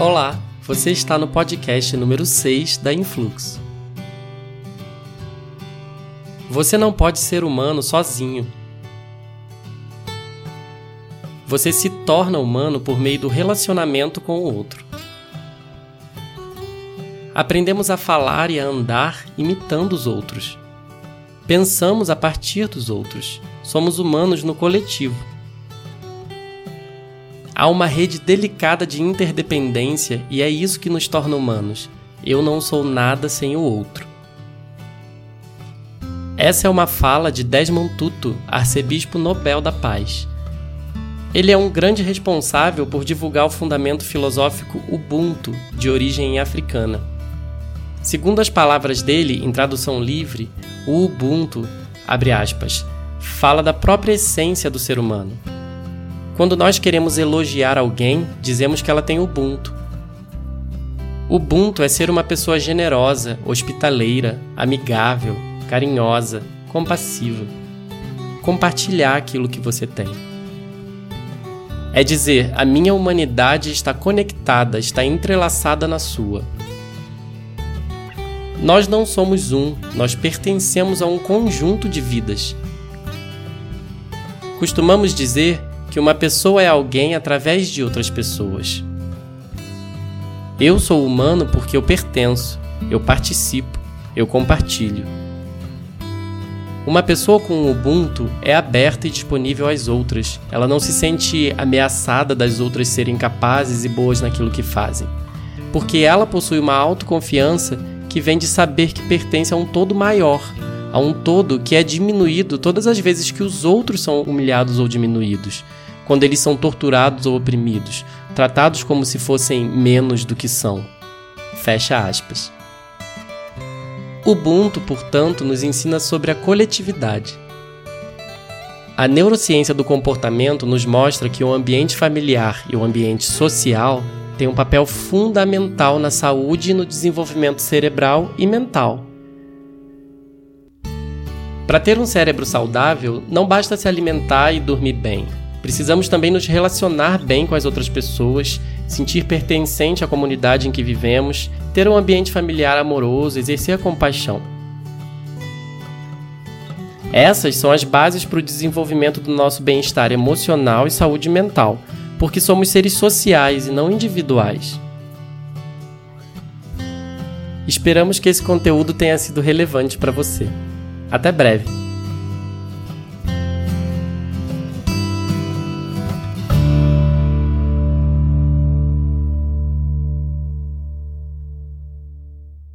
Olá, você está no podcast número 6 da Influx. Você não pode ser humano sozinho. Você se torna humano por meio do relacionamento com o outro. Aprendemos a falar e a andar imitando os outros. Pensamos a partir dos outros. Somos humanos no coletivo. Há uma rede delicada de interdependência e é isso que nos torna humanos. Eu não sou nada sem o outro. Essa é uma fala de Desmond Tutu, arcebispo Nobel da Paz. Ele é um grande responsável por divulgar o fundamento filosófico Ubuntu, de origem africana. Segundo as palavras dele, em tradução livre, o Ubuntu, abre aspas, fala da própria essência do ser humano quando nós queremos elogiar alguém, dizemos que ela tem Ubuntu. Ubuntu é ser uma pessoa generosa, hospitaleira, amigável, carinhosa, compassiva. Compartilhar aquilo que você tem. É dizer, a minha humanidade está conectada, está entrelaçada na sua. Nós não somos um, nós pertencemos a um conjunto de vidas. Costumamos dizer que uma pessoa é alguém através de outras pessoas. Eu sou humano porque eu pertenço, eu participo, eu compartilho. Uma pessoa com Ubuntu é aberta e disponível às outras. Ela não se sente ameaçada das outras serem capazes e boas naquilo que fazem. Porque ela possui uma autoconfiança que vem de saber que pertence a um todo maior, a um todo que é diminuído todas as vezes que os outros são humilhados ou diminuídos quando eles são torturados ou oprimidos, tratados como se fossem menos do que são. Fecha aspas. Ubuntu, portanto, nos ensina sobre a coletividade. A neurociência do comportamento nos mostra que o ambiente familiar e o ambiente social têm um papel fundamental na saúde e no desenvolvimento cerebral e mental. Para ter um cérebro saudável, não basta se alimentar e dormir bem. Precisamos também nos relacionar bem com as outras pessoas, sentir pertencente à comunidade em que vivemos, ter um ambiente familiar amoroso, exercer a compaixão. Essas são as bases para o desenvolvimento do nosso bem-estar emocional e saúde mental, porque somos seres sociais e não individuais. Esperamos que esse conteúdo tenha sido relevante para você. Até breve!